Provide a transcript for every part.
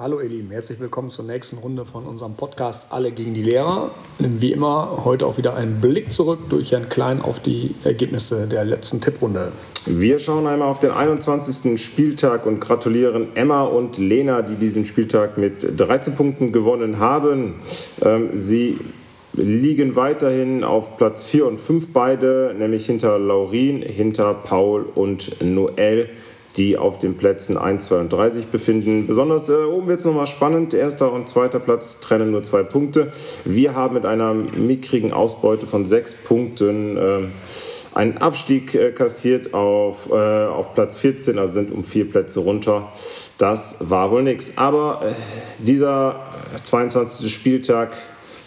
Hallo ihr Lieben, herzlich willkommen zur nächsten Runde von unserem Podcast Alle gegen die Lehrer. Wie immer heute auch wieder ein Blick zurück durch Herrn Klein auf die Ergebnisse der letzten Tipprunde. Wir schauen einmal auf den 21. Spieltag und gratulieren Emma und Lena, die diesen Spieltag mit 13 Punkten gewonnen haben. Ähm, sie liegen weiterhin auf Platz 4 und 5 beide, nämlich hinter Laurin, hinter Paul und Noel die auf den Plätzen 1, 2 und 3 sich befinden. Besonders äh, oben wird es nochmal spannend. Erster und zweiter Platz trennen nur zwei Punkte. Wir haben mit einer mickrigen Ausbeute von sechs Punkten äh, einen Abstieg äh, kassiert auf, äh, auf Platz 14, also sind um vier Plätze runter. Das war wohl nichts. Aber äh, dieser 22. Spieltag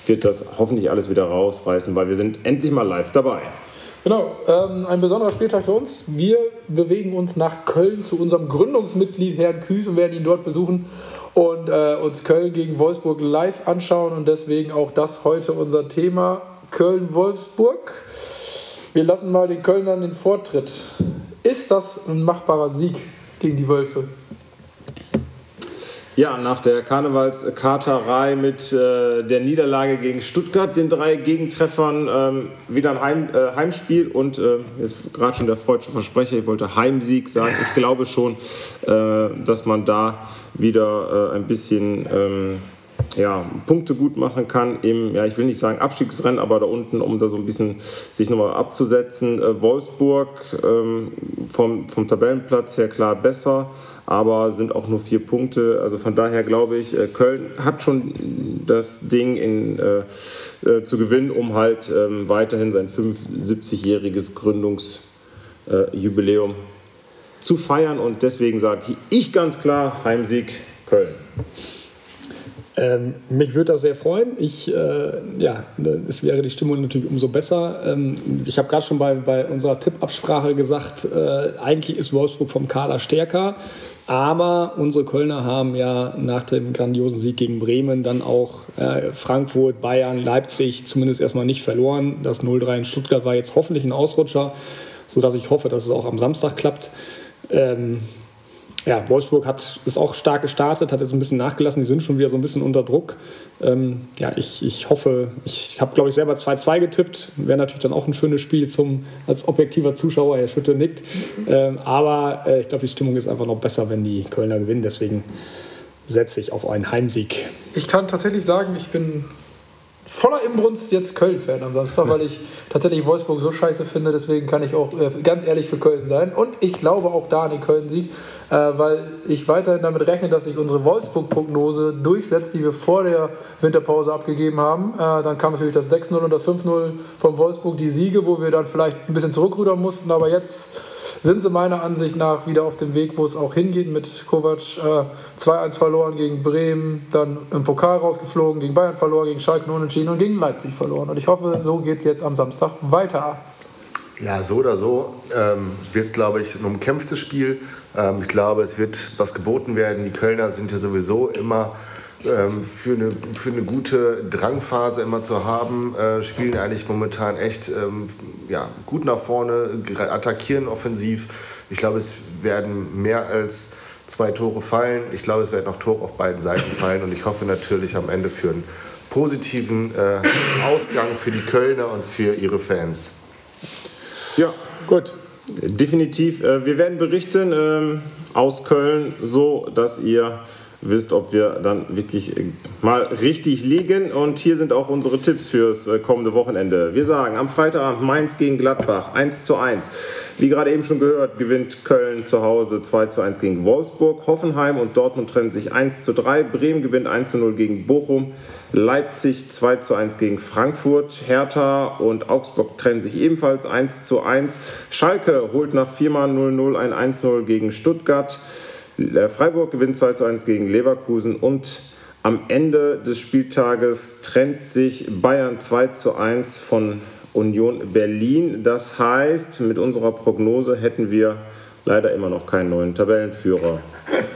wird das hoffentlich alles wieder rausreißen, weil wir sind endlich mal live dabei. Genau, ähm, ein besonderer Spieltag für uns. Wir bewegen uns nach Köln zu unserem Gründungsmitglied Herrn Küß und werden ihn dort besuchen und äh, uns Köln gegen Wolfsburg live anschauen und deswegen auch das heute unser Thema Köln-Wolfsburg. Wir lassen mal den Kölnern den Vortritt. Ist das ein machbarer Sieg gegen die Wölfe? Ja, nach der Karnevalskarterei mit äh, der Niederlage gegen Stuttgart, den drei Gegentreffern, ähm, wieder ein Heim, äh, Heimspiel und äh, jetzt gerade schon der freudsche Versprecher, ich wollte Heimsieg sagen. Ich glaube schon, äh, dass man da wieder äh, ein bisschen ähm, ja, Punkte gut machen kann im, ja, ich will nicht sagen Abstiegsrennen, aber da unten, um da so ein bisschen sich nochmal abzusetzen. Äh, Wolfsburg ähm, vom, vom Tabellenplatz her klar besser aber sind auch nur vier Punkte. Also von daher glaube ich, äh, Köln hat schon das Ding in, äh, äh, zu gewinnen, um halt ähm, weiterhin sein 75-jähriges Gründungsjubiläum äh, zu feiern. Und deswegen sage ich ganz klar Heimsieg Köln. Ähm, mich würde das sehr freuen. Ich, äh, ja, es wäre die Stimmung natürlich umso besser. Ähm, ich habe gerade schon bei, bei unserer Tippabsprache gesagt, äh, eigentlich ist Wolfsburg vom Kader stärker. Aber unsere Kölner haben ja nach dem grandiosen Sieg gegen Bremen dann auch äh, Frankfurt, Bayern, Leipzig zumindest erstmal nicht verloren. Das 0-3 in Stuttgart war jetzt hoffentlich ein Ausrutscher, sodass ich hoffe, dass es auch am Samstag klappt. Ähm, ja, Wolfsburg hat, ist auch stark gestartet, hat jetzt ein bisschen nachgelassen, die sind schon wieder so ein bisschen unter Druck. Ähm, ja, ich, ich hoffe, ich habe, glaube ich, selber 2-2 getippt. Wäre natürlich dann auch ein schönes Spiel zum, als objektiver Zuschauer, Herr Schütte nickt. Ähm, aber äh, ich glaube, die Stimmung ist einfach noch besser, wenn die Kölner gewinnen. Deswegen setze ich auf einen Heimsieg. Ich kann tatsächlich sagen, ich bin voller Imbrunst jetzt Köln-Fan am Samstag, weil ich tatsächlich Wolfsburg so scheiße finde. Deswegen kann ich auch äh, ganz ehrlich für Köln sein. Und ich glaube auch da an den Köln-Sieg, äh, weil ich weiterhin damit rechne, dass sich unsere Wolfsburg-Prognose durchsetzt, die wir vor der Winterpause abgegeben haben. Äh, dann kam natürlich das 6-0 und das 5-0 von Wolfsburg, die Siege, wo wir dann vielleicht ein bisschen zurückrudern mussten. Aber jetzt sind sie meiner Ansicht nach wieder auf dem Weg, wo es auch hingeht mit Kovac. Äh, 2-1 verloren gegen Bremen, dann im Pokal rausgeflogen, gegen Bayern verloren, gegen Schalke unentschieden und gegen Leipzig verloren. Und ich hoffe, so geht es jetzt am Samstag weiter. Ja, so oder so ähm, wird es, glaube ich, ein umkämpftes Spiel. Ähm, ich glaube, es wird was geboten werden. Die Kölner sind ja sowieso immer ähm, für, eine, für eine gute Drangphase immer zu haben. Äh, spielen eigentlich momentan echt ähm, ja, gut nach vorne, attackieren offensiv. Ich glaube, es werden mehr als zwei Tore fallen. Ich glaube, es werden auch Tore auf beiden Seiten fallen. Und ich hoffe natürlich am Ende für einen positiven äh, Ausgang für die Kölner und für ihre Fans. Ja, gut. Definitiv. Äh, wir werden berichten ähm, aus Köln, so dass ihr wisst, ob wir dann wirklich äh, mal richtig liegen. Und hier sind auch unsere Tipps fürs äh, kommende Wochenende. Wir sagen am Freitagabend Mainz gegen Gladbach 1 zu 1. Wie gerade eben schon gehört, gewinnt Köln zu Hause 2 zu 1 gegen Wolfsburg. Hoffenheim und Dortmund trennen sich 1 zu 3. Bremen gewinnt 1 zu 0 gegen Bochum. Leipzig 2 zu 1 gegen Frankfurt. Hertha und Augsburg trennen sich ebenfalls 1 zu 1. Schalke holt nach 4 mal 0-0 ein 1-0 gegen Stuttgart. Äh, Freiburg gewinnt 2 zu 1 gegen Leverkusen und am Ende des Spieltages trennt sich Bayern 2 zu 1 von Union Berlin. Das heißt, mit unserer Prognose hätten wir leider immer noch keinen neuen Tabellenführer.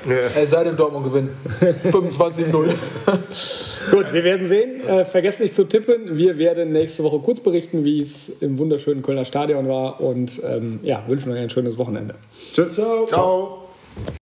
Ja. Es sei denn, Dortmund gewinnt. 25-0. Gut, wir werden sehen. Äh, vergesst nicht zu tippen. Wir werden nächste Woche kurz berichten, wie es im wunderschönen Kölner Stadion war. Und ähm, ja, wünschen euch ein schönes Wochenende. Tschüss. Ciao. Ciao.